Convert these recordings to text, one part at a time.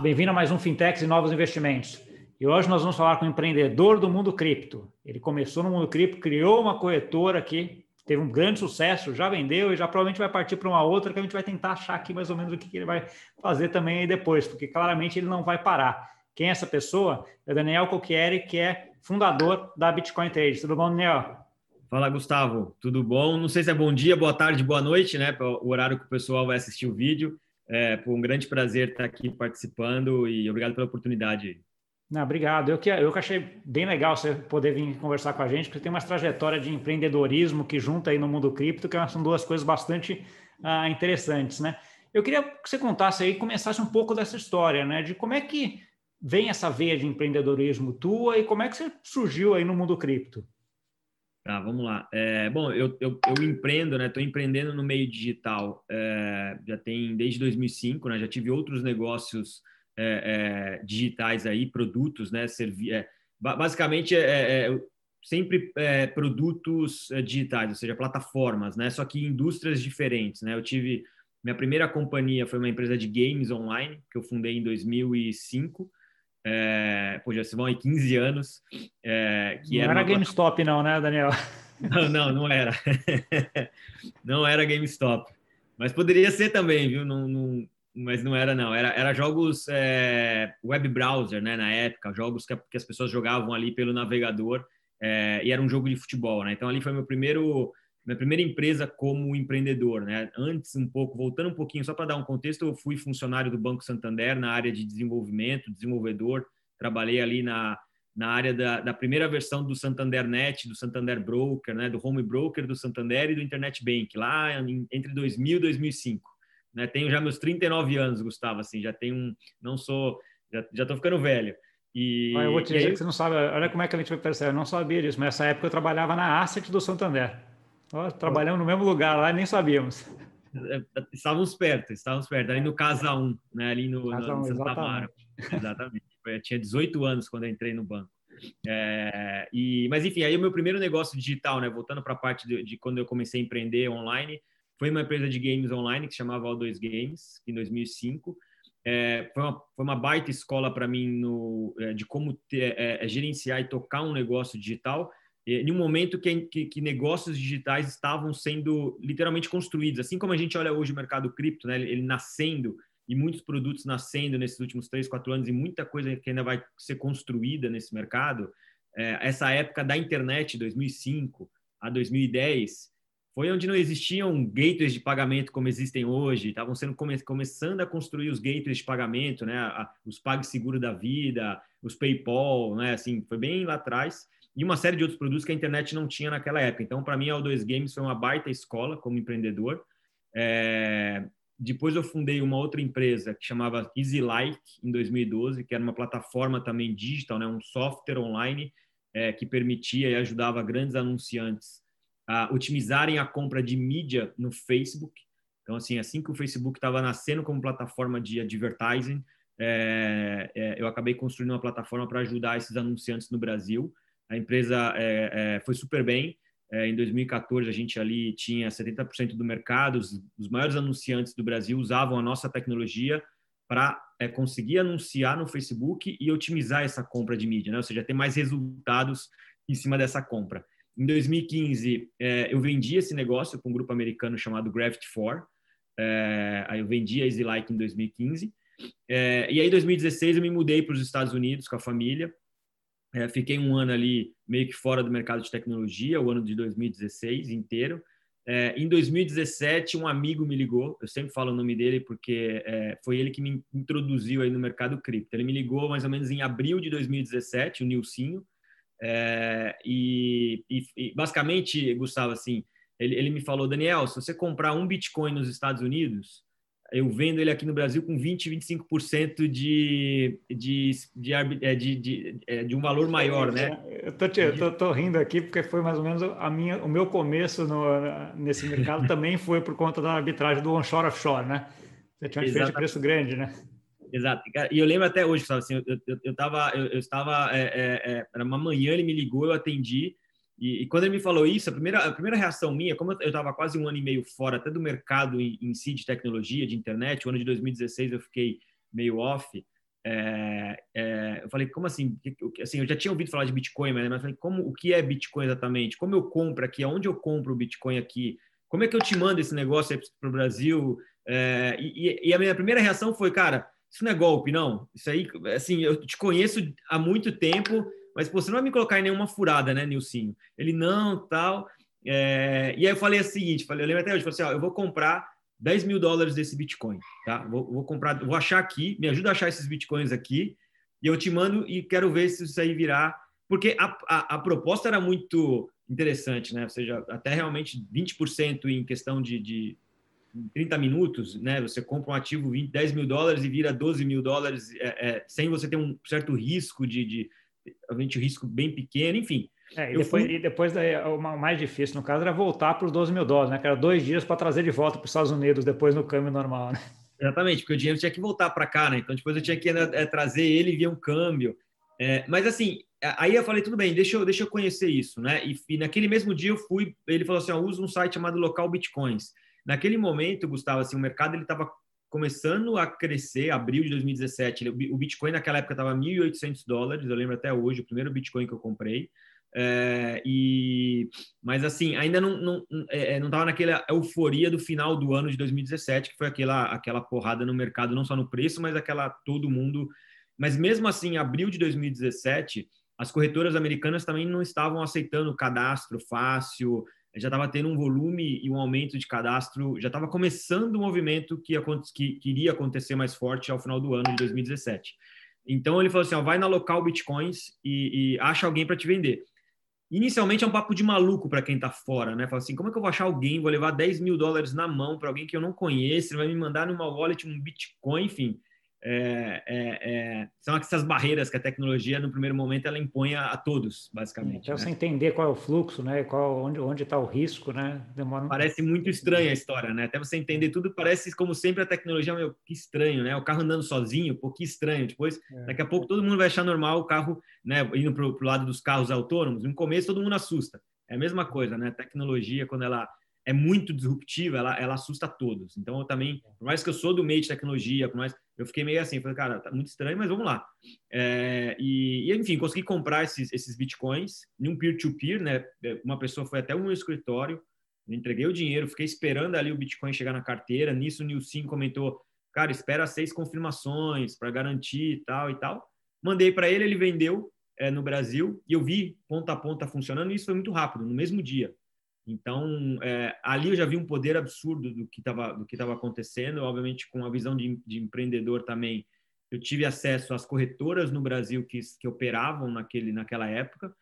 bem-vindo a mais um Fintechs e Novos Investimentos. E hoje nós vamos falar com um empreendedor do mundo cripto. Ele começou no mundo cripto, criou uma corretora aqui, teve um grande sucesso, já vendeu e já provavelmente vai partir para uma outra que a gente vai tentar achar aqui mais ou menos o que ele vai fazer também depois, porque claramente ele não vai parar. Quem é essa pessoa? É o Daniel Coquieri, que é fundador da Bitcoin Trade. Tudo bom, Daniel? Fala, Gustavo. Tudo bom? Não sei se é bom dia, boa tarde, boa noite, né? O horário que o pessoal vai assistir o vídeo. É um grande prazer estar aqui participando e obrigado pela oportunidade. Não, obrigado. Eu que, eu que achei bem legal você poder vir conversar com a gente, porque tem uma trajetória de empreendedorismo que junta aí no mundo cripto, que são duas coisas bastante ah, interessantes, né? Eu queria que você contasse aí, começasse um pouco dessa história, né? De como é que vem essa veia de empreendedorismo tua e como é que você surgiu aí no mundo cripto? Tá, vamos lá. É, bom, eu, eu, eu, empreendo, né? Estou empreendendo no meio digital é, já tem desde 2005, né? Já tive outros negócios é, é, digitais aí, produtos, né? Servi é, basicamente, é, é, sempre produtos digitais, ou seja, plataformas, né? Só que indústrias diferentes, né? Eu tive minha primeira companhia foi uma empresa de games online que eu fundei em 2005. É, pô, já se vão aí 15 anos. É, que não era, era GameStop, não, né, Daniel? Não, não, não era. não era GameStop. Mas poderia ser também, viu? Não, não, mas não era não, era, era jogos é, web browser, né, na época, jogos que, que, as pessoas jogavam ali pelo navegador é, e era um jogo de futebol, né? Então ali foi meu primeiro minha primeira empresa como empreendedor, né? Antes um pouco, voltando um pouquinho só para dar um contexto, eu fui funcionário do Banco Santander na área de desenvolvimento, desenvolvedor, trabalhei ali na na área da, da primeira versão do Santander Net, do Santander Broker, né, do Home Broker do Santander e do Internet Bank, lá em, entre 2000 e 2005 né? Tenho já meus 39 anos, Gustavo, assim, já tenho um, não sou, já, já tô ficando velho. E, eu vou te dizer aí... que você não sabe, olha como é que a gente percebe, eu não sabia disso, mas nessa época eu trabalhava na Asset do Santander. Nós trabalhamos no mesmo lugar lá nem sabíamos. É, estávamos perto, estávamos perto, ali no Casa 1, né? ali no, Casa no, no Santa Amaro. Exatamente. Eu tinha 18 anos quando entrei no banco. É, e, mas enfim, aí o meu primeiro negócio digital, né? Voltando para a parte de, de, quando eu comecei a empreender online, foi uma empresa de games online que se chamava O2 Games, em 2005. É, foi, uma, foi uma baita escola para mim no, é, de como ter, é, é, gerenciar e tocar um negócio digital em um momento que, que, que, negócios digitais estavam sendo literalmente construídos. Assim como a gente olha hoje o mercado cripto, né, ele, ele nascendo e muitos produtos nascendo nesses últimos três, quatro anos e muita coisa que ainda vai ser construída nesse mercado. É, essa época da internet, 2005 a 2010, foi onde não existiam gateways de pagamento como existem hoje, estavam sendo come, começando a construir os gateways de pagamento, né, a, os PagSeguro da vida, os PayPal, né, assim, foi bem lá atrás, e uma série de outros produtos que a internet não tinha naquela época. Então, para mim, a O2 Games foi uma baita escola como empreendedor. É, depois eu fundei uma outra empresa que chamava EasyLike em 2012, que era uma plataforma também digital, né, um software online é, que permitia e ajudava grandes anunciantes uh, otimizarem a compra de mídia no Facebook. Então, assim, assim que o Facebook estava nascendo como plataforma de advertising, é, é, eu acabei construindo uma plataforma para ajudar esses anunciantes no Brasil. A empresa é, é foi super bem. É, em 2014, a gente ali tinha 70% do mercado, os, os, maiores anunciantes do Brasil usavam a nossa tecnologia para é, conseguir anunciar no Facebook e otimizar essa compra de mídia, né? ou seja, ter mais resultados em cima dessa compra. Em 2015, é, eu vendi esse negócio com um grupo americano chamado Gravity4. É, eu vendi a EasyLike em 2015. É, e aí, em 2016, eu me mudei para os Estados Unidos com a família. É, fiquei um ano ali meio que fora do mercado de tecnologia, o ano de 2016 inteiro. É, em 2017, um amigo me ligou, eu sempre falo o nome dele porque é, foi ele que me introduziu aí no mercado cripto. Ele me ligou mais ou menos em abril de 2017, o Nilcinho, é, e, e, e, basicamente, Gustavo, assim, ele, ele me falou, Daniel, se você comprar um Bitcoin nos Estados Unidos, eu vendo ele aqui no Brasil com 20, 25% de, de, de, é, de, de, é, de, um valor maior, né? Eu tô, te, eu tô, tô, rindo aqui porque foi mais ou menos a minha, o meu começo no, nesse mercado também foi por conta da arbitragem do onshore offshore, né? Você tinha uma diferença de preço grande, né? Exato. E eu lembro até hoje, sabe, assim, eu, eu, eu, tava, eu, eu estava, é, é, é, era uma manhã, ele me ligou, eu atendi, e, e, quando ele me falou isso, a primeira, a primeira reação minha, como eu estava quase um ano e meio fora até do mercado em, em si de tecnologia, de internet, o ano de 2016 eu fiquei meio off, é, é, eu falei, como assim? assim? Eu já tinha ouvido falar de Bitcoin, mas, eu falei, como, o que é Bitcoin exatamente? Como eu compro aqui? Aonde eu compro o Bitcoin aqui? Como é que eu te mando esse negócio para o Brasil? É, e, e, a minha primeira reação foi, cara, isso não é golpe, não. Isso aí, assim, eu te conheço há muito tempo, mas pô, você não vai me colocar em nenhuma furada, né, Nilcinho? Ele, não, tal. É, e aí eu falei o seguinte, falei, eu lembro até hoje, falei assim, ó, eu vou comprar 10 mil dólares desse Bitcoin, tá? Vou, vou, comprar, vou achar aqui, me ajuda a achar esses Bitcoins aqui, e eu te mando e quero ver se isso aí virar. Porque a, a, a proposta era muito interessante, né? Ou seja, até realmente 20% em questão de, de 30 minutos, né? Você compra um ativo 20, 10 mil dólares e vira 12 mil dólares, é, é, sem você ter um certo risco de, de obviamente, um risco bem pequeno, enfim. É, e, depois, fui... e depois o mais difícil, no caso, era voltar para os 12 mil dólares, né? Que era dois dias para trazer de volta para os Estados Unidos depois no câmbio normal, né? Exatamente, porque o dinheiro tinha que voltar para cá, né? Então depois eu tinha que é, trazer ele via um câmbio. É, mas assim, aí eu falei, tudo bem, deixa eu, deixa eu conhecer isso, né? E, e naquele mesmo dia eu fui, ele falou assim, ó, usa um site chamado Local Bitcoins. Naquele momento, Gustavo, assim, o mercado ele estava começando a crescer, abril de 2017, o Bitcoin naquela época estava 1.800 dólares, eu lembro até hoje, o primeiro Bitcoin que eu comprei. É, e, mas assim, ainda não não é, é não estava naquela euforia do final do ano de 2017, que foi aquela aquela porrada no mercado, não só no preço, mas aquela todo mundo. Mas mesmo assim, abril de 2017, as corretoras americanas também não estavam aceitando cadastro fácil, já estava tendo um volume e um aumento de cadastro, já estava começando o um movimento que, que, que iria acontecer mais forte ao final do ano de 2017. Então ele falou assim: ó, vai na local Bitcoins e, e acha alguém para te vender. Inicialmente é um papo de maluco para quem está fora, né? Fala assim, como é que eu vou achar alguém, vou levar 10 mil dólares na mão para alguém que eu não conheço, ele vai me mandar numa wallet um Bitcoin, enfim. É, é, é, são essas barreiras que a tecnologia, no primeiro momento, ela impõe a, a todos, basicamente. Então, né? você entender qual é o fluxo, né? Qual, onde está o risco, né? Demora um... Parece muito estranha a história, né? Até você entender tudo, parece como sempre a tecnologia, meu, que estranho, né? O carro andando sozinho, pô, que estranho. Depois, é. daqui a pouco, todo mundo vai achar normal o carro, né? Indo para o lado dos carros autônomos. No começo, todo mundo assusta. É a mesma coisa, né? A tecnologia, quando ela é muito disruptiva, ela, ela assusta todos. Então, eu também, por mais que eu sou do meio de tecnologia, por mais eu fiquei meio assim, falei, cara, tá muito estranho, mas vamos lá. É, e, e, enfim, consegui comprar esses, esses bitcoins em um peer-to-peer, né? Uma pessoa foi até o meu escritório, entreguei o dinheiro, fiquei esperando ali o bitcoin chegar na carteira. Nisso, o Nilson comentou, cara, espera seis confirmações para garantir e tal e tal. Mandei para ele, ele vendeu é, no Brasil e eu vi ponta a ponta funcionando. E isso foi muito rápido, no mesmo dia. Então, é, ali eu já vi um poder absurdo do que estava acontecendo. Obviamente, com a visão de, de, empreendedor também, eu tive acesso às corretoras no Brasil que, que operavam naquele, naquela época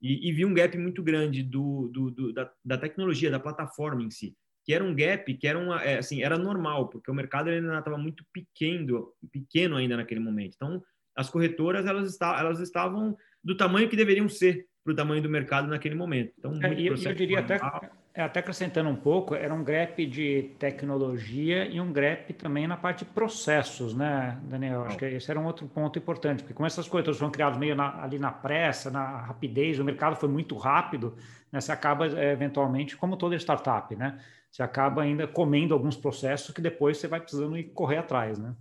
e, e vi um gap muito grande do, do, do da, da, tecnologia, da plataforma em si, que era um gap que era uma, é, assim, era normal, porque o mercado ainda estava muito pequeno, pequeno ainda naquele momento. Então, as corretoras elas, está, elas estavam do tamanho que deveriam ser para o tamanho do mercado naquele momento. Então, é, eu, eu diria até, é, até acrescentando um pouco, era um gap de tecnologia e um gap também na parte de processos, né, Daniel? Acho que esse era um outro ponto importante, porque como essas coisas foram criadas meio na, ali na pressa, na rapidez, o mercado foi muito rápido, né, você acaba é, eventualmente, como toda startup, né? Você acaba ainda comendo alguns processos que depois você vai precisando ir correr atrás, né?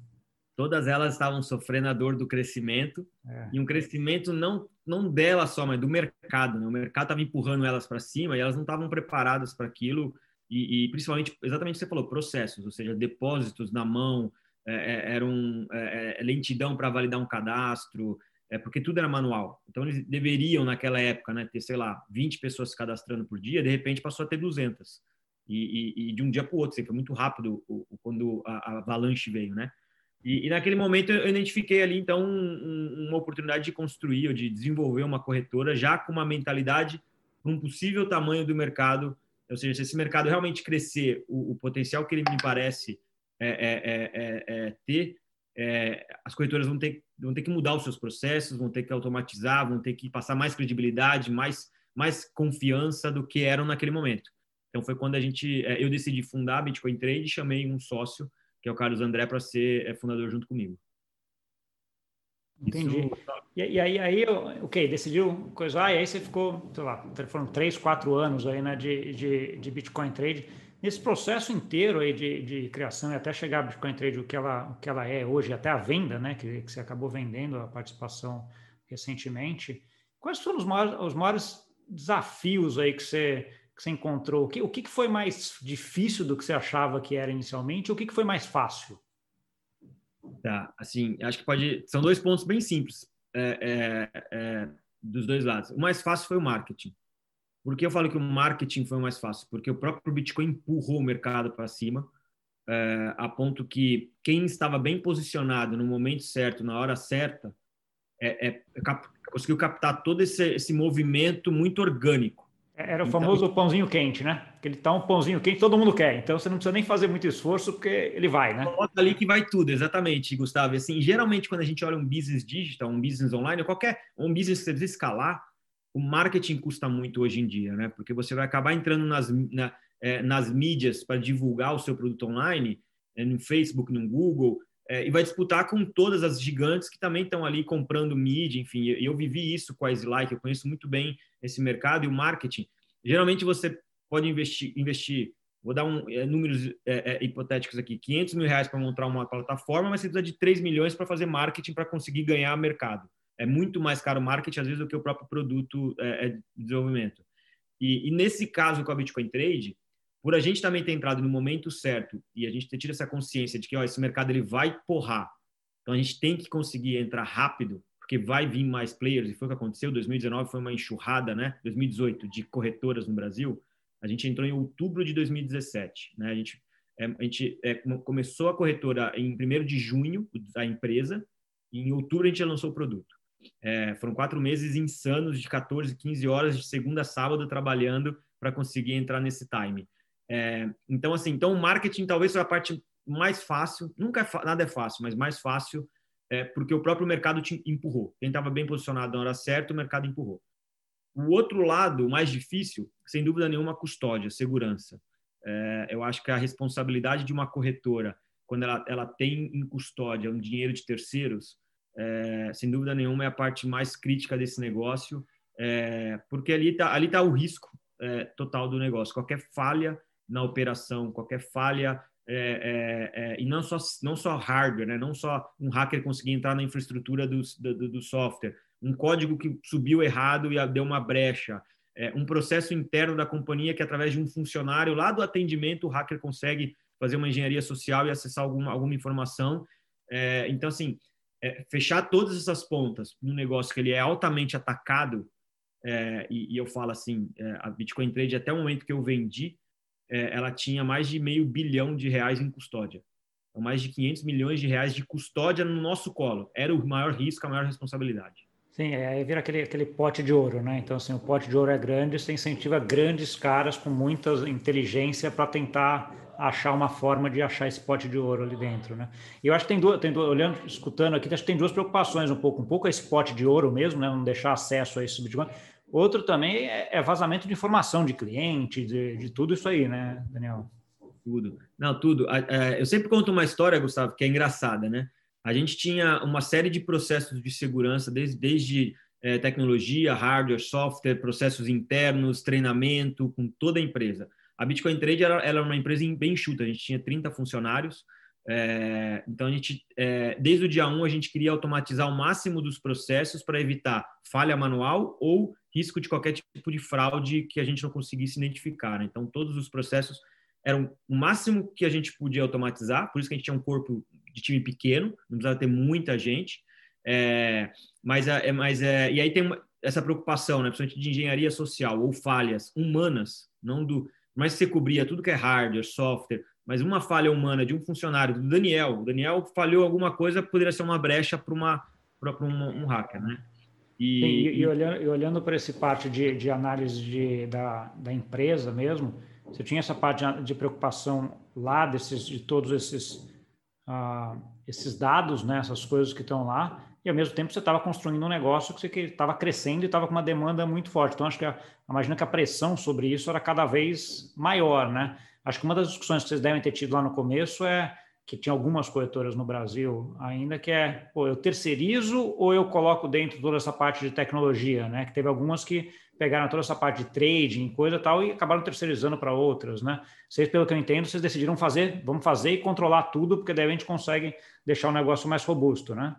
todas elas estavam sofrendo a dor do crescimento é. e um crescimento não não dela só, mas do mercado. Né? O mercado estava empurrando elas para cima e elas não estavam preparadas para aquilo e, e, principalmente exatamente o que você falou processos, ou seja, depósitos na mão, é, é era um é, é, lentidão para validar um cadastro, é porque tudo era manual. Então eles deveriam naquela época, né, ter sei lá 20 pessoas se cadastrando por dia, de repente passou a ter 200 e, e, e de um dia para o outro, assim, foi muito rápido o, o, quando a, a avalanche veio, né? E, e, naquele momento eu identifiquei ali, então, um, uma oportunidade de construir ou de desenvolver uma corretora já com uma mentalidade para um possível tamanho do mercado. Ou seja, se esse mercado realmente crescer, o, o potencial que ele me parece é, é, é, é ter, é, as corretoras vão ter, vão ter que mudar os seus processos, vão ter que automatizar, vão ter que passar mais credibilidade, mais, mais confiança do que eram naquele momento. Então, foi quando a gente, é, eu decidi fundar a Bitcoin Trade chamei um sócio que é o Carlos André, para ser é, fundador junto comigo. Entendi. Isso... E, e, aí, aí, ok, decidiu coisar, e aí você ficou, sei lá, foram três, quatro anos aí, né, de, de, de Bitcoin Trade. Nesse processo inteiro aí de, de criação e até chegar a Bitcoin Trade, o que ela, o que ela é hoje, até a venda, né, que, que você acabou vendendo a participação recentemente, quais foram os maiores, os maiores desafios aí que você, que você encontrou? O que, o que foi mais difícil do que você achava que era inicialmente? O que, foi mais fácil? Tá, assim, acho que pode. São dois pontos bem simples é, é, é, dos dois lados. O mais fácil foi o marketing. Por que eu falo que o marketing foi o mais fácil? Porque o próprio Bitcoin empurrou o mercado para cima, é, a ponto que quem estava bem posicionado no momento certo, na hora certa, é, é, cap, conseguiu captar todo esse, esse movimento muito orgânico. Era o então, famoso pãozinho quente, né? Que ele tá um pãozinho quente, todo mundo quer. Então você não precisa nem fazer muito esforço, porque ele vai, né? Coloca ali que vai tudo, exatamente, Gustavo. Assim, geralmente, quando a gente olha um business digital, um business online, qualquer um business que você precisa escalar, o marketing custa muito hoje em dia, né? Porque você vai acabar entrando nas, na, é, nas mídias para divulgar o seu produto online, é, no Facebook, no Google, é, e vai disputar com todas as gigantes que também estão ali comprando mídia, enfim. Eu, eu vivi isso com a Slike, eu conheço muito bem esse mercado e o marketing. Geralmente você pode investir, investir vou dar um, é, números é, é, hipotéticos aqui, 500 mil reais para montar uma plataforma, mas você precisa de 3 milhões para fazer marketing para conseguir ganhar mercado é muito mais caro o marketing, às vezes, do que o próprio produto é, é, de desenvolvimento. E, e, nesse caso com a Bitcoin Trade, por a gente também ter entrado no momento certo e a gente ter tido essa consciência de que ó, esse mercado ele vai porrar, então a gente tem que conseguir entrar rápido, porque vai vir mais players, e foi o que aconteceu. 2019 foi uma enxurrada, né? 2018 de corretoras no Brasil. A gente entrou em outubro de 2017, né? A gente, é, a gente é, começou a corretora em 1 de junho, a empresa, e em outubro a gente lançou o produto. É, foram quatro meses insanos de 14, 15 horas de segunda a sábado trabalhando para conseguir entrar nesse time. É, então, assim, então o marketing talvez seja a parte mais fácil, nunca é, nada é fácil, mas mais fácil, é, porque o próprio mercado te empurrou. Quem estava bem posicionado na hora certa, o mercado empurrou. O outro lado, mais difícil, sem dúvida nenhuma, a custódia, segurança. É, eu acho que a responsabilidade de uma corretora, quando ela, ela tem em custódia um dinheiro de terceiros, é, sem dúvida nenhuma, é a parte mais crítica desse negócio, é, porque ali está ali tá o risco é, total do negócio. Qualquer falha na operação, qualquer falha, é, é, é, e não só, não só hardware, né? não só um hacker conseguir entrar na infraestrutura do, do, do software, um código que subiu errado e deu uma brecha, um processo interno da companhia que, através de um funcionário lá do atendimento, o hacker consegue fazer uma engenharia social e acessar alguma, alguma informação. então, assim, é, fechar todas essas pontas no negócio que ele é altamente atacado, é, e, e, eu falo assim, é, a Bitcoin Trade, até o momento que eu vendi, é, ela tinha mais de meio bilhão de reais em custódia. Então, mais de 500 milhões de reais de custódia no nosso colo. Era o maior risco, a maior responsabilidade. Sim, é, aí vira aquele, aquele pote de ouro, né? Então, assim, o pote de ouro é grande, você incentiva grandes caras com muita inteligência para tentar achar uma forma de achar esse pote de ouro ali dentro, né? E eu acho que tem duas, tem duas, olhando, escutando aqui, acho que tem duas preocupações um pouco, um pouco esse pote de ouro mesmo, né? Não deixar acesso a esse Bitcoin. Outro também é, é vazamento de informação de cliente, de, de, tudo isso aí, né, Daniel? Tudo. Não, tudo. Eu sempre conto uma história, Gustavo, que é engraçada, né? A gente tinha uma série de processos de segurança, desde, desde é, tecnologia, hardware, software, processos internos, treinamento, com toda a empresa. A Bitcoin Trade era, era uma empresa bem enxuta, a gente tinha 30 funcionários, é, então a gente, é, desde o dia 1, a gente queria automatizar o máximo dos processos para evitar falha manual ou risco de qualquer tipo de fraude que a gente não conseguisse identificar. Né? Então todos os processos eram o máximo que a gente podia automatizar, por isso que a gente tinha um corpo de time pequeno, não precisava ter muita gente. É, mas, é, mas é, e aí tem uma, essa preocupação, né, principalmente de engenharia social ou falhas humanas, não do mas você cobria tudo que é hardware, software, mas uma falha humana de um funcionário, do Daniel, o Daniel falhou alguma coisa, poderia ser uma brecha para uma para um, um, hacker, né? E, e, e, olhando, e olhando para esse parte de, de análise de, da, da empresa mesmo, você tinha essa parte de, preocupação lá desses, de todos esses, uh, esses dados, né, essas coisas que estão lá, e ao mesmo tempo você estava construindo um negócio que você estava crescendo e estava com uma demanda muito forte. Então, acho que a, imagina que a pressão sobre isso era cada vez maior, né? Acho que uma das discussões que vocês devem ter tido lá no começo é que tinha algumas corretoras no Brasil ainda que é, pô, eu terceirizo ou eu coloco dentro toda essa parte de tecnologia, né? Que teve algumas que pegaram toda essa parte de trading, coisa e tal, e acabaram terceirizando para outras, né? Vocês, pelo que eu entendo, vocês decidiram fazer, vamos fazer e controlar tudo, porque daí a gente consegue deixar o negócio mais robusto, né?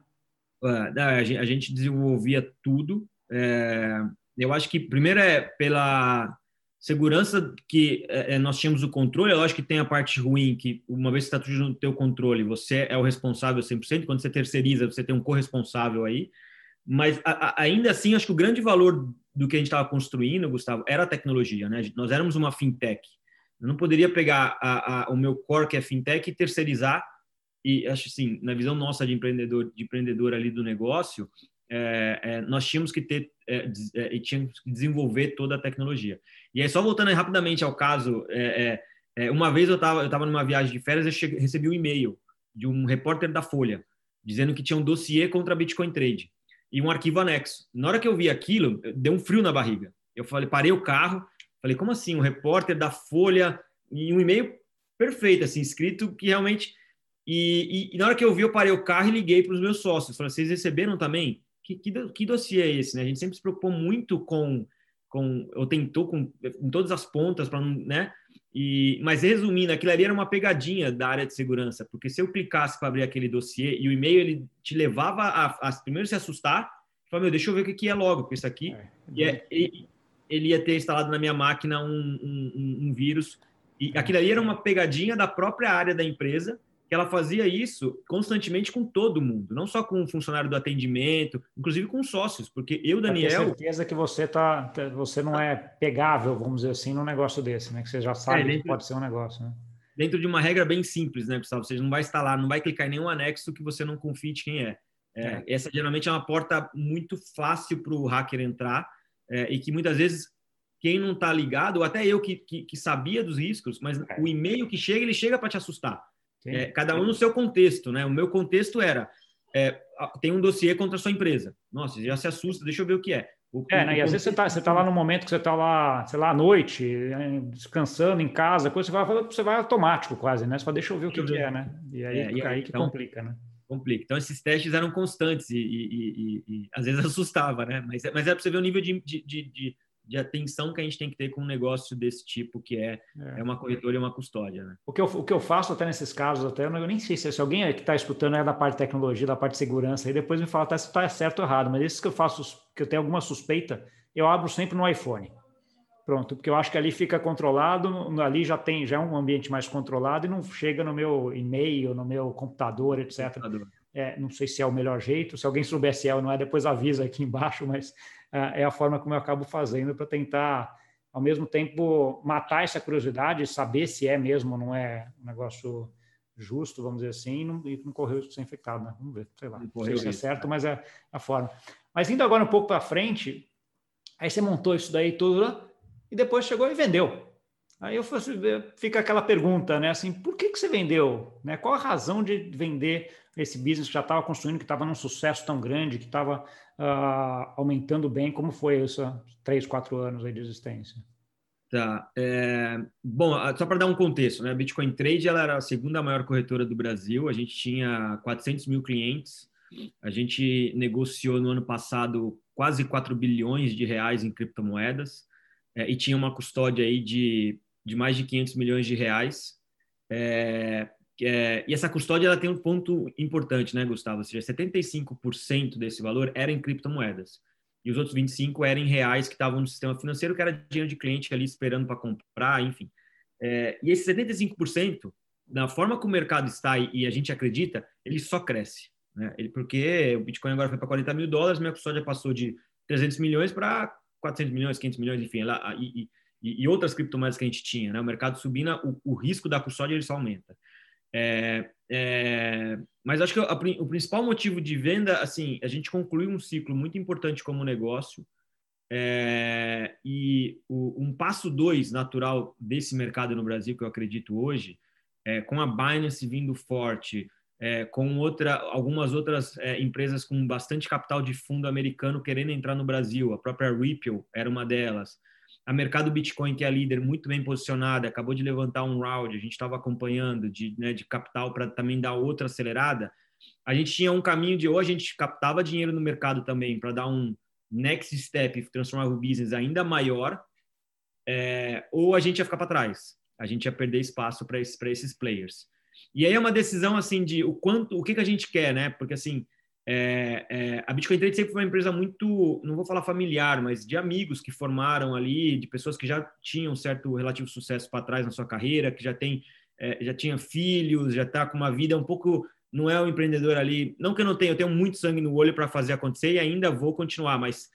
É, a gente desenvolvia tudo. É, eu acho que primeiro é pela segurança que é, é, nós tínhamos o controle, é lógico que tem a parte ruim, que uma vez que está tudo no teu controle, você é o responsável 100%, quando você terceiriza, você tem um corresponsável aí, mas a, a, ainda assim, acho que o grande valor do que a gente estava construindo, Gustavo, era a tecnologia, né? Nós éramos uma fintech. Eu não poderia pegar a, o meu core, que é fintech, e terceirizar, e acho assim, na visão nossa de empreendedor, de empreendedor ali do negócio, é, é, nós tínhamos que ter é, é, e tínhamos que desenvolver toda a tecnologia. E aí, só voltando rapidamente ao caso, é, é, uma vez eu estava eu tava numa viagem de férias e cheguei, recebi um e-mail de um repórter da Folha dizendo que tinha um dossiê contra Bitcoin Trade e um arquivo anexo. Na hora que eu vi aquilo, deu um frio na barriga. Eu falei, parei o carro, falei, como assim? Um repórter da Folha e um e-mail perfeito, assim, escrito que realmente. E, e, e, na hora que eu vi, eu parei o carro e liguei para os meus sócios. Falei, vocês receberam também? Que, que, que dossiê é esse? Né? A gente sempre se preocupou muito com, com ou tentou com em todas as pontas para né? E, mas resumindo, aquilo ali era uma pegadinha da área de segurança, porque se eu clicasse para abrir aquele dossiê e o e-mail ele te levava a, a primeiro se assustar, falar, meu, deixa eu ver o que, que é logo, porque isso aqui é, é, ele, ele ia ter instalado na minha máquina um, um, um, um vírus e aquilo ali era uma pegadinha da própria área da empresa que ela fazia isso constantemente com todo mundo, não só com o funcionário do atendimento, inclusive com sócios, porque eu, Daniel. Tenho certeza que você tá, você não é pegável, vamos dizer assim, num negócio desse, né? Que você já sabe é, dentro, que pode ser um negócio, né? Dentro de uma regra bem simples, né, Gustavo? Você não vai instalar, não vai clicar em nenhum anexo que você não confie de quem é. é, é. Essa geralmente é uma porta muito fácil para o hacker entrar é, e que muitas vezes quem não está ligado, ou até eu que, que, que sabia dos riscos, mas é. o e-mail que chega, ele chega para te assustar. É, cada um no seu contexto, né? O meu contexto era é, tem um dossiê contra a sua empresa. Nossa, já se assusta, deixa eu ver o que é. O, é, né? E às vezes você está você tá lá no momento que você está lá, sei lá, à noite, é, descansando em casa, coisa, você vai, você vai automático quase, né? Você fala, deixa eu ver o que, que é, né? E aí, é, e aí, que então, complica, né? Complica. Então, esses testes eram constantes e, e, e, e às vezes assustava, né? Mas, mas é para você ver o nível de, de, de, de atenção que a gente tem que ter com um negócio desse tipo, que é, é. é uma corretora e uma custódia. Né? O, que eu, o que eu faço até nesses casos, até, eu nem sei se, se alguém que está escutando é da parte de tecnologia, da parte de segurança, e depois me fala até se está certo ou errado, mas esses que eu faço, que eu tenho alguma suspeita, eu abro sempre no iPhone. Pronto, porque eu acho que ali fica controlado, ali já tem já é um ambiente mais controlado e não chega no meu e-mail, no meu computador, etc. Computador. É, não sei se é o melhor jeito, se alguém souber se é ou não é, depois avisa aqui embaixo, mas é a forma como eu acabo fazendo para tentar, ao mesmo tempo, matar essa curiosidade, saber se é mesmo ou não é um negócio justo, vamos dizer assim, e não, e não correr o risco de ser infectado, né? Vamos ver, sei lá. Não, não sei se é certo, mas é a forma. Mas indo agora um pouco para frente, aí você montou isso daí tudo e depois chegou e vendeu. Aí eu faço, fica aquela pergunta, né? Assim, por que, que você vendeu? Né? Qual a razão de vender esse business que já estava construindo, que estava num sucesso tão grande, que estava uh, aumentando bem? Como foi isso três, quatro anos aí de existência? Tá. É, bom, só para dar um contexto, né? A Bitcoin Trade ela era a segunda maior corretora do Brasil. A gente tinha 400 mil clientes. A gente negociou no ano passado quase 4 bilhões de reais em criptomoedas é, e tinha uma custódia aí de de mais de 500 milhões de reais. É, é, e essa custódia ela tem um ponto importante, né, Gustavo? Ou seja, 75% desse valor era em criptomoedas. E os outros 25% eram em reais que estavam no sistema financeiro, que era dinheiro de cliente ali esperando para comprar, enfim. É, e esse 75%, na forma que o mercado está e, a gente acredita, ele só cresce. Né? Ele, porque o Bitcoin agora foi para 40 mil dólares, minha custódia passou de 300 milhões para 400 milhões, 500 milhões, enfim. Ela, e, e, e, outras criptomoedas que a gente tinha, né? O mercado subindo, o, o risco da custódia ele só aumenta. É, é, mas acho que a, o principal motivo de venda, assim, a gente concluiu um ciclo muito importante como negócio. É, e o, um passo dois natural desse mercado no Brasil, que eu acredito hoje, é, com a Binance vindo forte, é, com outra, algumas outras é, empresas com bastante capital de fundo americano querendo entrar no Brasil, a própria Ripple era uma delas a Mercado Bitcoin, que é a líder muito bem posicionada, acabou de levantar um round, a gente estava acompanhando de, né, de capital para também dar outra acelerada. A gente tinha um caminho de ou a gente captava dinheiro no mercado também para dar um, next step transformar o business ainda maior, é, ou a gente ia ficar para trás. A gente ia perder espaço para esses, esses players. E aí é uma decisão assim de o quanto, o que, que a gente quer, né? Porque assim, é, é, a Bitcoin Trade sempre foi uma empresa muito, não vou falar familiar, mas de amigos que formaram ali, de pessoas que já tinham certo relativo sucesso para trás na sua carreira, que já tem, é, já tinha filhos, já está com uma vida um pouco, não é um empreendedor ali, não que eu não tenha, eu tenho muito sangue no olho para fazer acontecer e ainda vou continuar, mas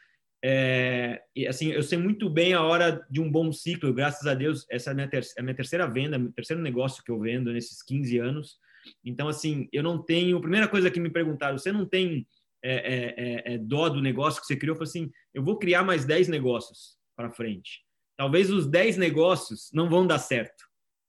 é, assim, eu sei muito bem a hora de um bom ciclo, graças a Deus, essa é a minha, ter é a minha terceira venda, meu terceiro negócio que eu vendo nesses 15 anos, então, assim, eu não tenho. Primeira coisa que me perguntaram, você não tem é, é, é, é dó do negócio que você criou? Eu falei assim: eu vou criar mais 10 negócios para frente. Talvez os 10 negócios não vão dar certo.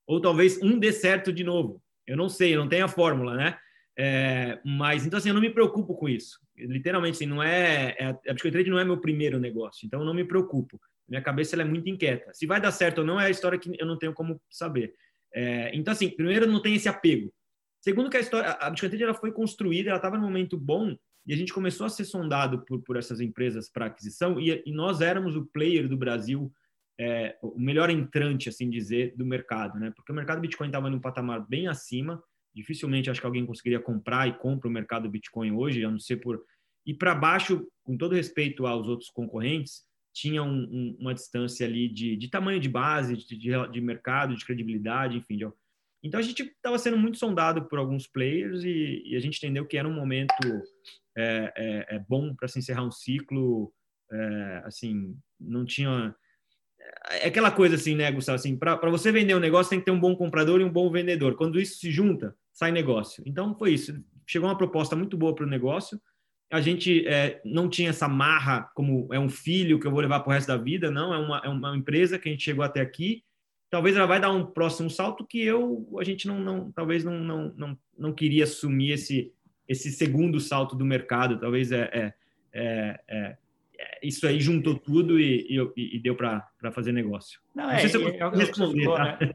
Ou talvez um dê certo de novo. Eu não sei, eu não tenho a fórmula, né? É, mas, então, assim, eu não me preocupo com isso. Literalmente, assim, não é, é. A Bitcoin não é meu primeiro negócio, então eu não me preocupo. Minha cabeça ela é muito inquieta. Se vai dar certo ou não é a história que eu não tenho como saber. É, então, assim, primeiro, não tem esse apego. Segundo que a história, a Bitcoin ela foi construída, ela estava num momento bom e a gente começou a ser sondado por, por essas empresas para aquisição e, e, nós éramos o player do Brasil, é, o melhor entrante, assim dizer, do mercado, né? Porque o mercado Bitcoin estava num patamar bem acima, dificilmente acho que alguém conseguiria comprar e compra o mercado Bitcoin hoje, a não ser por e para baixo, com todo respeito aos outros concorrentes, tinha um, um, uma distância ali de, de tamanho de base, de, de, de mercado, de credibilidade, enfim, de, então a gente estava sendo muito sondado por alguns players e, e, a gente entendeu que era um momento é, é, é bom para se encerrar um ciclo. É, assim, não tinha. É aquela coisa assim, né, Gustavo? Assim, para você vender um negócio tem que ter um bom comprador e um bom vendedor. Quando isso se junta, sai negócio. Então foi isso. Chegou uma proposta muito boa para o negócio. A gente é, não tinha essa marra como é um filho que eu vou levar para o resto da vida, não. É uma, é uma empresa que a gente chegou até aqui talvez ela vai dar um próximo salto que eu a gente não, não talvez não, não, não, não queria assumir esse esse segundo salto do mercado talvez é, é, é, é isso aí juntou tudo e, e, e deu para fazer negócio. Não, não é, sei se eu é, é responder, tá? né?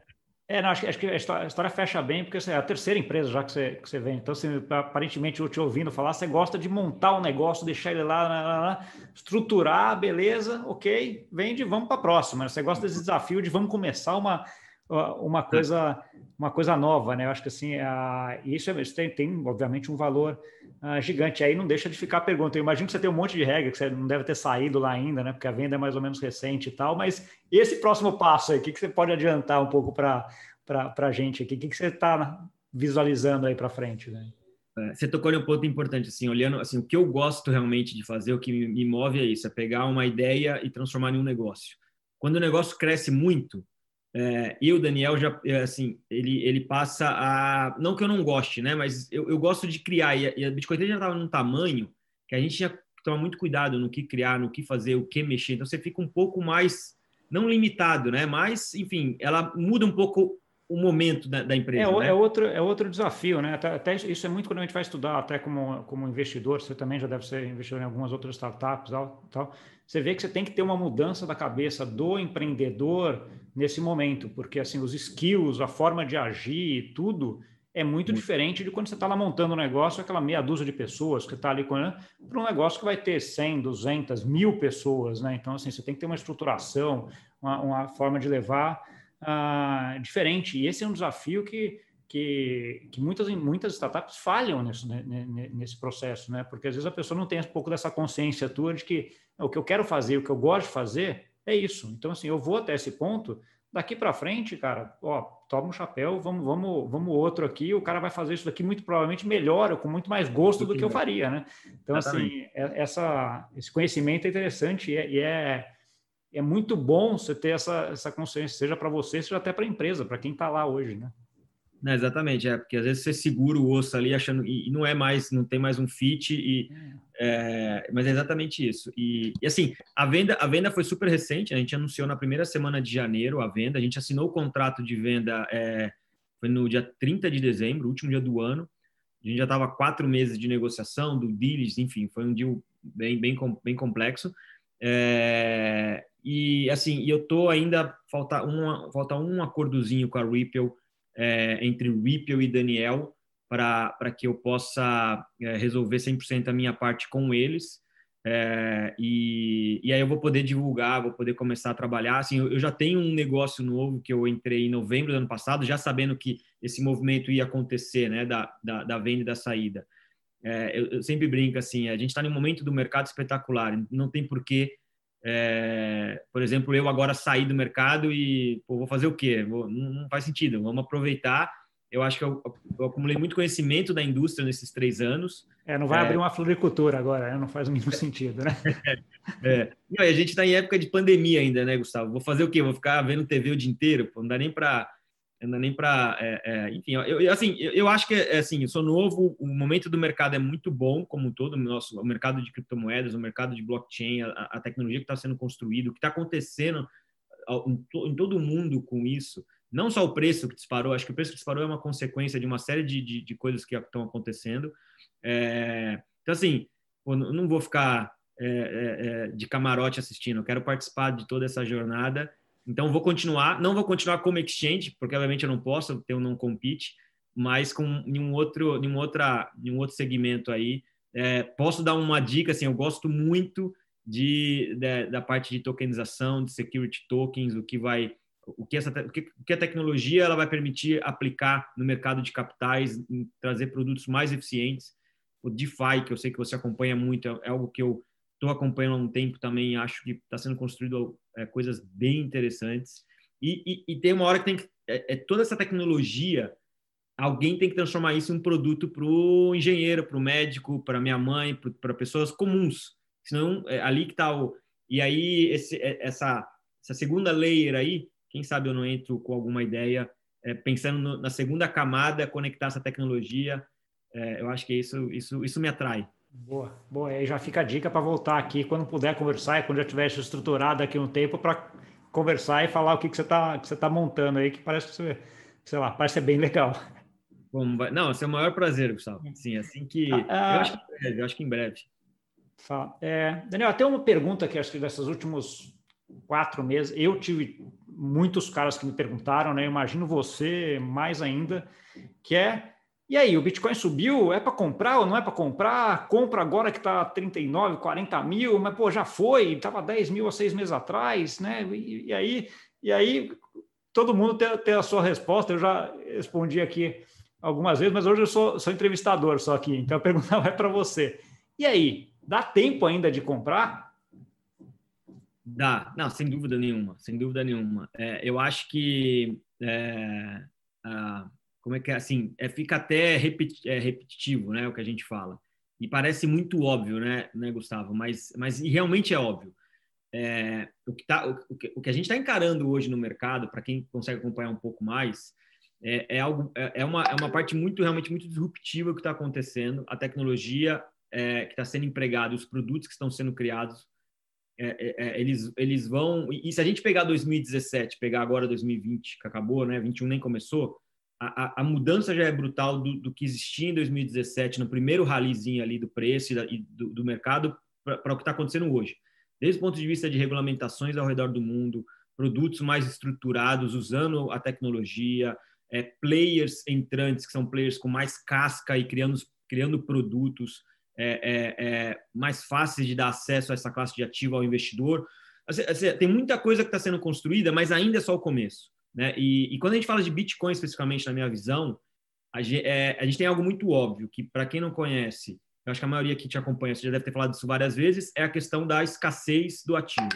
É, não, acho, acho que a história, a história, fecha bem, porque assim, é a terceira empresa já que você, que você vem. Então, assim, aparentemente, eu te ouvindo falar, você gosta de montar um negócio, deixar ele lá, lá, lá estruturar, beleza, ok, vende, vamos para a próxima. Você gosta desse desafio de vamos começar uma, uma coisa uma coisa nova, né? Eu acho que assim, a, isso, é, isso tem, tem, obviamente, um valor uh, gigante. Aí não deixa de ficar a pergunta. Eu imagino que você tem um monte de regra que você não deve ter saído lá ainda, né? Porque a venda é mais ou menos recente e tal. Mas esse próximo passo aí, o que, que você pode adiantar um pouco para a gente aqui? O que, que você está visualizando aí para frente? Né? É, você tocou em um ponto importante, assim, olhando, assim, o que eu gosto realmente de fazer, o que me move é isso, é pegar uma ideia e transformar em um negócio. Quando o negócio cresce muito, é, e o Daniel já, é, assim, ele, ele passa a. Não que eu não goste, né? Mas eu, eu gosto de criar. E a, e a Bitcoin já estava num tamanho que a gente tinha que tomar muito cuidado no que criar, no que fazer, o que mexer. Então você fica um pouco mais. Não limitado, né? Mas, enfim, ela muda um pouco o momento da, da empresa. É, né? é, outro, é outro desafio, né? Até, até, isso é muito quando a gente vai estudar, até como, como investidor, você também já deve ser investidor em algumas outras startups tal, tal. Você vê que você tem que ter uma mudança da cabeça do empreendedor nesse momento, porque assim, os skills, a forma de agir, tudo é muito, muito. diferente de quando você está lá montando um negócio, aquela meia dúzia de pessoas que está ali com para um negócio que vai ter 100, 200, mil pessoas, né? Então, assim, você tem que ter uma estruturação, uma, uma forma de levar uh, diferente. E esse é um desafio que, que, que muitas, muitas startups falham nesse, nesse processo, né? Porque às vezes a pessoa não tem um pouco dessa consciência tua de que o que eu quero fazer, o que eu gosto de fazer é isso. Então, assim, eu vou até esse ponto, daqui para frente, cara, ó, toma um chapéu, vamos, vamos, vamos outro aqui, o cara vai fazer isso daqui muito provavelmente melhor, com muito mais gosto do que eu faria, né? Então, assim, é, essa, esse conhecimento é interessante e é, e é é muito bom você ter essa, essa consciência, seja para você, seja até para a empresa, para quem está lá hoje, né? Não, exatamente, é porque às vezes você segura o osso ali achando e, não é mais, não tem mais um fit e é, mas é exatamente isso. E, e, assim, a venda, a venda foi super recente. A gente anunciou na primeira semana de janeiro a venda. A gente assinou o contrato de venda é, foi no dia 30 de dezembro, último dia do ano. A gente já estava quatro meses de negociação, do deals, enfim, foi um deal bem, bem, bem complexo. É, e assim, eu tô ainda falta um falta um acordozinho com a Ripple é, entre Ripple e Daniel para que eu possa é, resolver 100% a minha parte com eles. É, e, e aí eu vou poder divulgar, vou poder começar a trabalhar. Assim, eu, eu, já tenho um negócio novo que eu entrei em novembro do ano passado, já sabendo que esse movimento ia acontecer, né, da, da, da venda e da saída. É, eu, eu, sempre brinco assim, a gente está num momento do mercado espetacular, não tem porquê, é, por exemplo, eu agora sair do mercado e pô, vou fazer o quê? Vou, não, não faz sentido, vamos aproveitar eu acho que eu, eu, acumulei muito conhecimento da indústria nesses três anos. É, não vai é... abrir uma floricultura agora, né? não faz o mínimo sentido, né? é. Não, a gente está em época de pandemia ainda, né, Gustavo? Vou fazer o quê? Vou ficar vendo TV o dia inteiro? Pô, não dá nem para não dá nem para é, é, enfim eu, assim eu, eu acho que é assim eu sou novo o momento do mercado é muito bom como todo o nosso o mercado de criptomoedas o mercado de blockchain a, a tecnologia que está sendo construído o que está acontecendo em todo o mundo com isso não só o preço que disparou, acho que o preço que disparou é uma consequência de uma série de, de, de coisas que estão acontecendo. É, então, assim, eu não vou ficar é, é, é, de camarote assistindo, eu quero participar de toda essa jornada. Então, vou continuar, não vou continuar como exchange, porque obviamente eu não posso ter um não compete, mas com um outro, em um outra, em um outro segmento aí. É, posso dar uma dica, assim, eu gosto muito de, de, da parte de tokenização, de security tokens, o que vai o que, essa, o que a tecnologia ela vai permitir aplicar no mercado de capitais, trazer produtos mais eficientes. O DeFi, que eu sei que você acompanha muito, é, é algo que eu estou acompanhando há um tempo também, acho que está sendo construído é, coisas bem interessantes. E, e, e, tem uma hora que tem que. É, é toda essa tecnologia, alguém tem que transformar isso em um produto para o engenheiro, para o médico, para minha mãe, para pessoas comuns. Senão, é ali que está o. E aí, esse, é, essa, essa segunda layer aí, quem sabe eu não entro com alguma ideia, é, pensando no, na segunda camada, conectar essa tecnologia. É, eu acho que isso, isso, isso me atrai. Boa, boa. Aí já fica a dica para voltar aqui quando puder conversar e quando já tiver estruturado aqui um tempo para conversar e falar o que, que você está que você tá montando aí, que parece que sei lá, parece ser bem legal. Bom, não, esse é o maior prazer, Gustavo. Sim, assim que. Ah, eu, acho que em breve, eu acho que em breve. É, Daniel, até uma pergunta que acho que desses últimos quatro meses, eu tive muitos caras que me perguntaram, né? Eu imagino você mais ainda, que é e aí, o Bitcoin subiu, é para comprar ou não é para comprar? Compra agora que está 39, 40 mil, mas pô, já foi, estava 10 mil há seis meses atrás, né? E, e, aí, e aí todo mundo tem, tem, a sua resposta. Eu já respondi aqui algumas vezes, mas hoje eu sou, sou entrevistador só aqui, então a pergunta vai para você. E aí, dá tempo ainda de comprar? Dá, não, sem dúvida nenhuma, sem dúvida nenhuma. É, eu acho que é, a, como é que é assim, é, fica até é, repetitivo, né, o que a gente fala. E parece muito óbvio, né, né Gustavo? Mas, mas realmente é óbvio. É, o, que tá, o, o, que, o que a gente está encarando hoje no mercado, para quem consegue acompanhar um pouco mais, é, é algo, é, é, uma, é uma parte muito realmente muito disruptiva que está acontecendo. A tecnologia é, que está sendo empregada, os produtos que estão sendo criados é, é, é, eles, eles vão. E se a gente pegar 2017, pegar agora 2020, que acabou, né? 21 nem começou, a, a, mudança já é brutal do, do, que existia em 2017, no primeiro ralizinho ali do preço e, da, e do, do, mercado, para o que está acontecendo hoje. Desde o ponto de vista de regulamentações ao redor do mundo, produtos mais estruturados, usando a tecnologia, é, players entrantes, que são players com mais casca e criando, criando produtos é, é, é, mais fáceis de dar acesso a essa classe de ativo ao investidor. Assim, assim, tem muita coisa que está sendo construída, mas ainda é só o começo. Né? E, e, quando a gente fala de Bitcoin especificamente, na minha visão, a gente, é, a gente tem algo muito óbvio, que para quem não conhece, eu acho que a maioria que te acompanha, você já deve ter falado isso várias vezes, é a questão da escassez do ativo.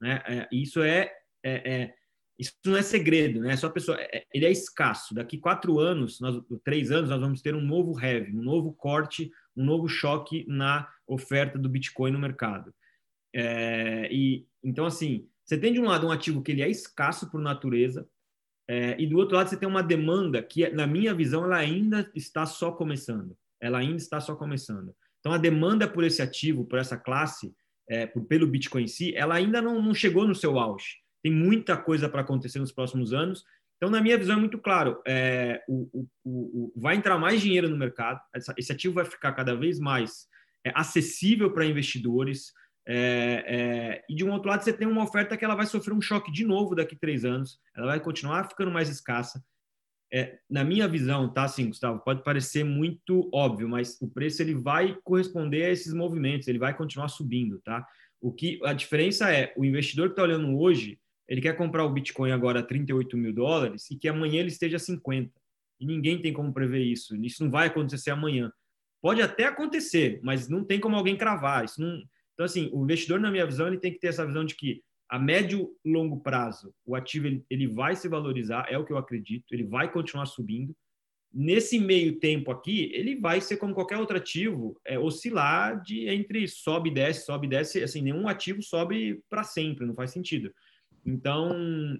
Né? É, isso é, é, isso não é segredo, né? É só pessoa, ele é escasso. Daqui quatro anos, nós, três anos, nós vamos ter um novo heavy, um novo corte um novo choque na oferta do Bitcoin no mercado. É, e então assim, você tem de um lado um ativo que ele é escasso por natureza, é, e do outro lado você tem uma demanda que, na minha visão, ela ainda está só começando. Ela ainda está só começando. Então a demanda por esse ativo, por essa classe, é, por, pelo Bitcoin em si, ela ainda não, não chegou no seu auge. Tem muita coisa para acontecer nos próximos anos então, na minha visão, é muito claro: é, o, o, o, vai entrar mais dinheiro no mercado, esse ativo vai ficar cada vez mais é, acessível para investidores. É, é, e de um outro lado, você tem uma oferta que ela vai sofrer um choque de novo daqui a três anos, ela vai continuar ficando mais escassa. é, na minha visão, tá, assim, Gustavo, pode parecer muito óbvio, mas o preço ele vai corresponder a esses movimentos, ele vai continuar subindo, tá? O que a diferença é o investidor que está olhando hoje, ele quer comprar o Bitcoin agora a 38 mil dólares e que amanhã ele esteja a 50. E ninguém tem como prever isso. Isso não vai acontecer amanhã. Pode até acontecer, mas não tem como alguém cravar. Isso não... Então, assim, o investidor, na minha visão, ele tem que ter essa visão de que a médio longo prazo o ativo ele, ele vai se valorizar, é o que eu acredito, ele vai continuar subindo. Nesse meio tempo aqui, ele vai ser como qualquer outro ativo, é, oscilar de entre sobe e desce, sobe e desce, assim, nenhum ativo sobe para sempre, não faz sentido. Então,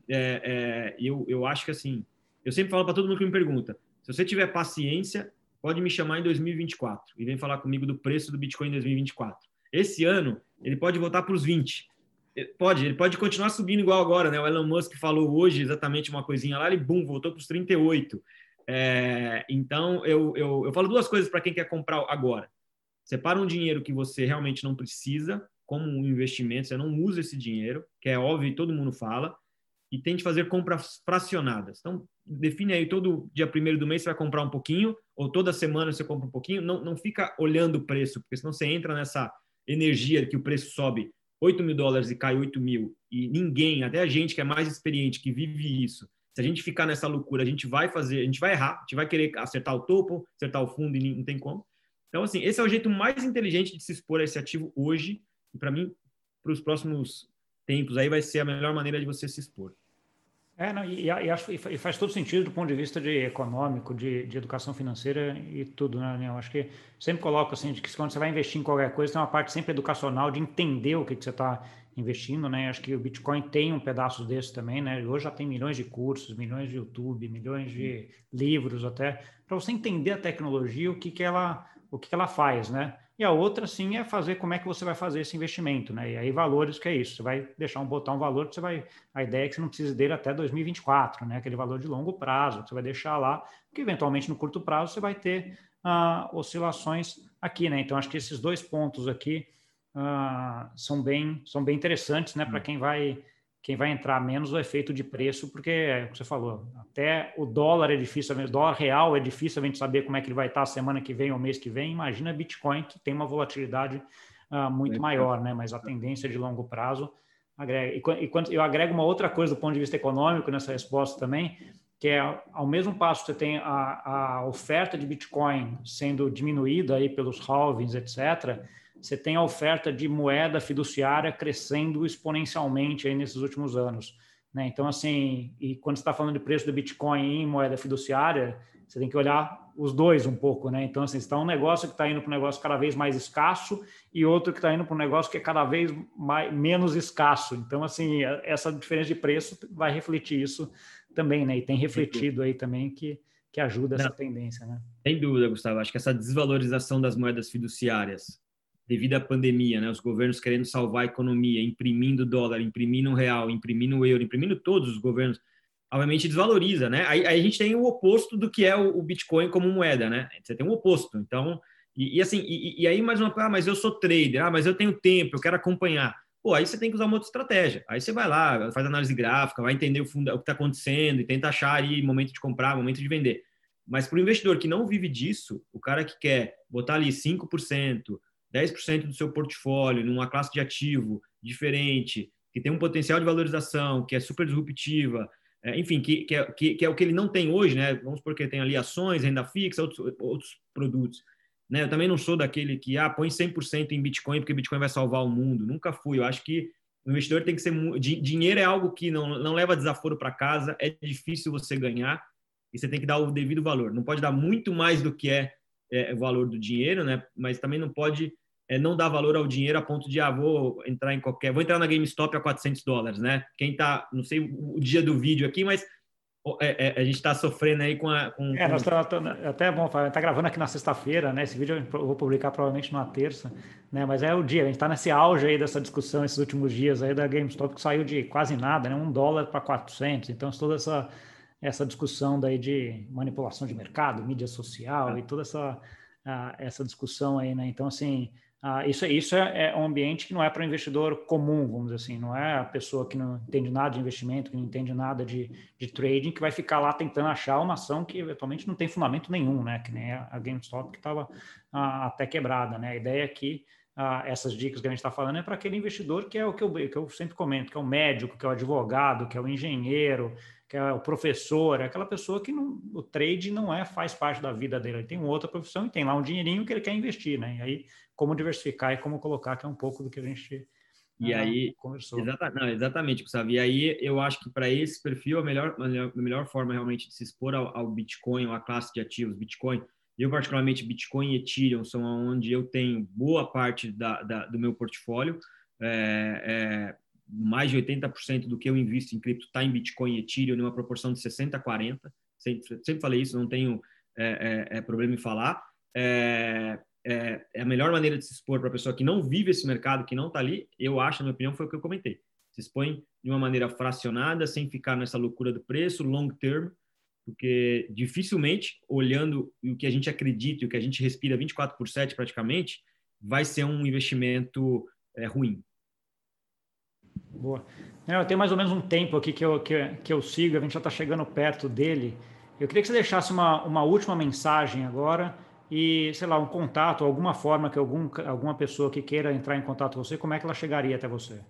é, é, eu, eu acho que assim, eu sempre falo para todo mundo que me pergunta, se você tiver paciência, pode me chamar em 2024 e vem falar comigo do preço do Bitcoin em 2024. Esse ano, ele pode voltar para os 20, Pode, ele pode continuar subindo igual agora, né? O Elon Musk falou hoje exatamente uma coisinha lá, ele bum, voltou para os 38. É, então, eu, eu, eu falo duas coisas para quem quer comprar agora. Separa um dinheiro que você realmente não precisa, como um investimento, você não usa esse dinheiro, que é óbvio e todo mundo fala, e tente fazer compras fracionadas. Então, define aí, todo dia primeiro do mês você vai comprar um pouquinho, ou toda semana você compra um pouquinho, não, não fica olhando o preço, porque senão você entra nessa energia que o preço sobe 8 mil dólares e cai 8 mil, e ninguém, até a gente que é mais experiente, que vive isso, se a gente ficar nessa loucura, a gente vai fazer, a gente vai errar, a gente vai querer acertar o topo, acertar o fundo e não tem como. Então, assim, esse é o jeito mais inteligente de se expor a esse ativo hoje, e para mim, para os próximos tempos, aí vai ser a melhor maneira de você se expor. É, não, e, e, acho, e faz todo sentido do ponto de vista de econômico, de, de educação financeira e tudo, né? Eu acho que sempre coloco assim, de que quando você vai investir em qualquer coisa, tem uma parte sempre educacional de entender o que, que você está investindo, né? Acho que o Bitcoin tem um pedaço desse também, né? Hoje já tem milhões de cursos, milhões de YouTube, milhões de livros até, para você entender a tecnologia, o que, que ela o que, que ela faz, né? E a outra, sim, é fazer como é que você vai fazer esse investimento, né? E aí, valores, que é isso. Você vai deixar um botão um valor que você vai. A ideia é que você não precise dele até 2024, né? Aquele valor de longo prazo, que você vai deixar lá, porque eventualmente no curto prazo você vai ter ah, oscilações aqui, né? Então, acho que esses dois pontos aqui ah, são, bem, são bem interessantes, né? Para hum. quem vai quem vai entrar menos o efeito de preço, porque é o que você falou, até o dólar é difícil, o dólar real é difícil a gente saber como é que ele vai estar a semana que vem ou mês que vem. Imagina Bitcoin, que tem uma volatilidade uh, muito é, maior, né? Mas a tendência de longo prazo agrega. E, e quando eu agrego uma outra coisa do ponto de vista econômico nessa resposta também, que é ao mesmo passo que você tem a, a oferta de Bitcoin sendo diminuída aí pelos halvings, etc você tem a oferta de moeda fiduciária crescendo exponencialmente aí nesses últimos anos. Né? Então, assim, e quando você está falando de preço do Bitcoin em moeda fiduciária, você tem que olhar os dois um pouco, né? Então, assim, está um negócio que está indo para um negócio cada vez mais escasso e outro que está indo para um negócio que é cada vez mais, menos escasso. Então, assim, essa diferença de preço vai refletir isso também, né? E tem refletido aí também que, que ajuda essa Não, tendência, né? Sem dúvida, Gustavo. Acho que essa desvalorização das moedas fiduciárias devido à pandemia, né? Os governos querendo salvar a economia, imprimindo dólar, imprimindo real, imprimindo euro, imprimindo todos os governos, obviamente desvaloriza, né? Aí, aí a gente tem o oposto do que é o, o, Bitcoin como moeda, né? Você tem o oposto. Então, e, e assim, e, e, aí mais uma, ah, mas eu sou trader, ah, mas eu tenho tempo, eu quero acompanhar. Pô, aí você tem que usar uma outra estratégia. Aí você vai lá, faz análise gráfica, vai entender o, fundo, o que está acontecendo e tenta achar aí momento de comprar, momento de vender. Mas para o investidor que não vive disso, o cara que quer botar ali 5%, 10% do seu portfólio numa classe de ativo diferente, que tem um potencial de valorização, que é super disruptiva, é, enfim, que, que, é, que, que, é o que ele não tem hoje, né? Vamos porque tem ali ações, renda fixa, outros, outros produtos. Né? Eu também não sou daquele que ah, põe 100% em Bitcoin porque Bitcoin vai salvar o mundo. Nunca fui. Eu acho que o investidor tem que ser. Dinheiro é algo que não, não leva desaforo para casa, é difícil você ganhar e você tem que dar o devido valor. Não pode dar muito mais do que é é, o valor do dinheiro, né? Mas também não pode é, não dar valor ao dinheiro a ponto de, ah, vou entrar em qualquer, vou entrar na GameStop a 400 dólares, né? Quem tá, não sei o dia do vídeo aqui, mas é, é, a gente está sofrendo aí com a. Com, é, nós tá, tá, até bom, está gravando aqui na sexta-feira, né? Esse vídeo eu vou publicar provavelmente na terça, né? Mas é o dia, a gente está nesse auge aí dessa discussão esses últimos dias aí da GameStop que saiu de quase nada, né? Um dólar para 400, então toda essa essa discussão daí de manipulação de mercado, mídia social e toda essa, essa discussão aí, né? Então, assim, ah, isso, isso é, é, um ambiente que não é para investidor comum, vamos dizer assim, não é a pessoa que não entende nada de investimento, que não entende nada de, de trading, que vai ficar lá tentando achar uma ação que eventualmente não tem fundamento nenhum, né? Que nem a GameStop que estava ah, até quebrada, né? A ideia é que ah, essas dicas que a gente está falando é para aquele investidor que é o que eu, que eu sempre comento, que é o médico, que é o advogado, que é o engenheiro, que é o professor, é aquela pessoa que não, o trade não é faz parte da vida dele, ele tem outra profissão e tem lá um dinheirinho que ele quer investir, né? E aí como diversificar e como colocar, que é um pouco do que a gente e ah, aí conversou. Exata, não, exatamente, Gustavo. E aí eu acho que para esse perfil a melhor, a melhor forma realmente de se expor ao, ao Bitcoin, ou à classe de ativos Bitcoin, eu particularmente Bitcoin e Ethereum são onde eu tenho boa parte da, da do meu portfólio. É, é, mais de 80% do que eu invisto em cripto está em Bitcoin e Ethereum, numa proporção de 60 a 40. Sempre, sempre falei isso, não tenho é, é, é problema em falar. É, é, é, a melhor maneira de se expor para a pessoa que não vive esse mercado, que não está ali, eu acho, na minha opinião, foi o que eu comentei. Se expõe de uma maneira fracionada, sem ficar nessa loucura do preço, long term, porque dificilmente, olhando o que a gente acredita e o que a gente respira 24 por 7 praticamente, vai ser um investimento é, ruim. Boa. Eu tenho mais ou menos um tempo aqui que eu, que, que eu sigo, a gente já está chegando perto dele. Eu queria que você deixasse uma, uma última mensagem agora e, sei lá, um contato, alguma forma que algum, alguma pessoa que queira entrar em contato com você, como é que ela chegaria até você?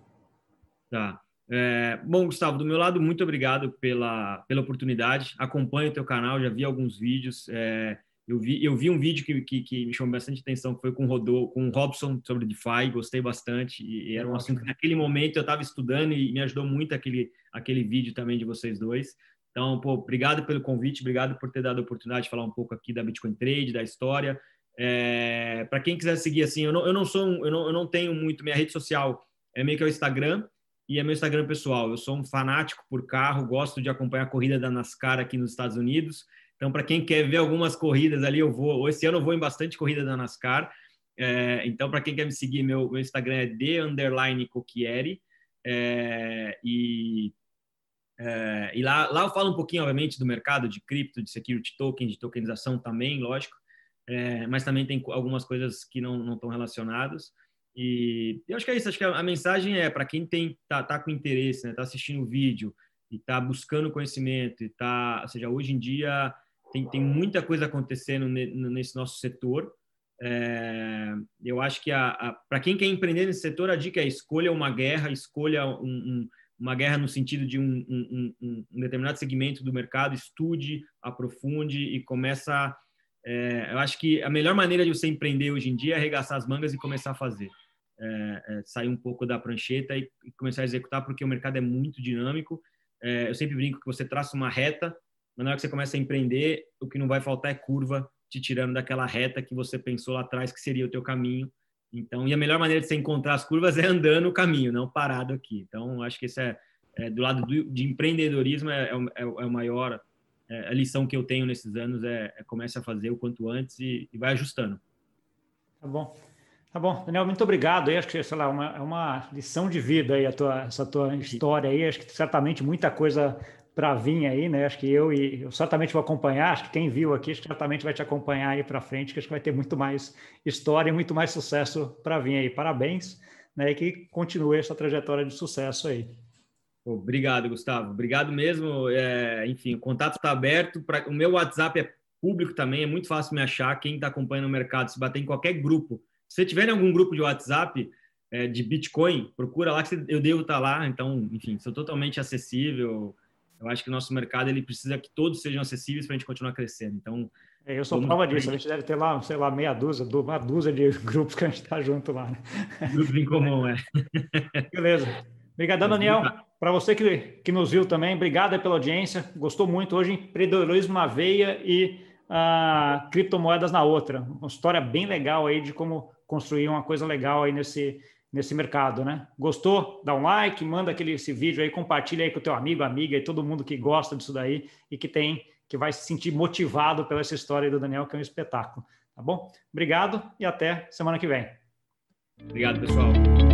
Tá. É, bom, Gustavo, do meu lado, muito obrigado pela, pela oportunidade. Acompanho o teu canal, já vi alguns vídeos. É, eu vi, eu vi um vídeo que, que, que, me chamou bastante atenção, que foi com o, Rodô, com o Robson sobre DeFi, gostei bastante, e, e era um assunto que naquele momento eu estava estudando e me ajudou muito aquele, aquele vídeo também de vocês dois. Então, pô, obrigado pelo convite, obrigado por ter dado a oportunidade de falar um pouco aqui da Bitcoin Trade, da história. É, Para quem quiser seguir assim, eu não, eu não sou, eu não, eu não tenho muito minha rede social, é meio que o Instagram e é meu Instagram pessoal. Eu sou um fanático por carro, gosto de acompanhar a corrida da NASCAR aqui nos Estados Unidos. Então, para quem quer ver algumas corridas ali, eu vou. Esse ano eu vou em bastante corrida da NASCAR. É, então, para quem quer me seguir, meu, meu Instagram é de underline. É, e é, e lá, lá eu falo um pouquinho, obviamente, do mercado de cripto, de security token, de tokenização também, lógico. É, mas também tem algumas coisas que não, não estão relacionadas. E eu acho que é isso. Acho que a, a mensagem é para quem tem tá, tá com interesse, né, tá assistindo o vídeo e tá buscando conhecimento e tá, ou seja, hoje em dia tem, tem muita coisa acontecendo nesse nosso setor. É, eu acho que para quem quer empreender nesse setor, a dica é escolha uma guerra, escolha um, um, uma guerra no sentido de um, um, um, determinado segmento do mercado, estude, aprofunde e começa. É, eu acho que a melhor maneira de você empreender hoje em dia é arregaçar as mangas e começar a fazer. É, é, sair um pouco da prancheta e, e, começar a executar, porque o mercado é muito dinâmico. É, eu sempre brinco que você traça uma reta, mas na hora que você começa a empreender, o que não vai faltar é curva te tirando daquela reta que você pensou lá atrás que seria o teu caminho. Então, e a melhor maneira de você encontrar as curvas é andando o caminho, não parado aqui. Então, acho que isso é, é do lado do, de empreendedorismo é, é, é o maior é, a lição que eu tenho nesses anos é, é comece a fazer o quanto antes e, e, vai ajustando. Tá bom. Tá bom, Daniel, muito obrigado. Acho que, sei lá, uma, é uma lição de vida aí, a tua, essa tua história aí. Acho que certamente muita coisa para vir aí, né? Acho que eu e eu certamente vou acompanhar, acho que quem viu aqui certamente vai te acompanhar aí para frente, que acho que vai ter muito mais história e muito mais sucesso para vir aí. Parabéns, né? E que continue essa trajetória de sucesso aí. Obrigado, Gustavo. Obrigado mesmo. É, enfim, o contato está aberto. Pra, o meu WhatsApp é público também, é muito fácil me achar. Quem está acompanhando o mercado, se bater em qualquer grupo. Se você tiver em algum grupo de WhatsApp é, de Bitcoin, procura lá que eu devo estar tá lá. Então, enfim, sou totalmente acessível. Eu acho que o nosso mercado ele precisa que todos sejam acessíveis para a gente continuar crescendo. Então, é, eu sou prova disso. A gente deve ter lá, sei lá, meia dúzia, uma dúzia de grupos que a gente está junto lá. Né? Grupos em comum, é. Beleza. Obrigadão, Daniel. Para você que, que nos viu também, obrigado pela audiência. Gostou muito hoje, empreendedorismo na veia e ah, criptomoedas na outra. Uma história bem legal aí de como construir uma coisa legal aí nesse, nesse mercado, né? Gostou? Dá um like, manda aquele esse vídeo aí, compartilha aí com o teu amigo, amiga e todo mundo que gosta disso daí e que tem que vai se sentir motivado pela essa história do Daniel, que é um espetáculo, tá bom? Obrigado e até semana que vem. Obrigado, pessoal.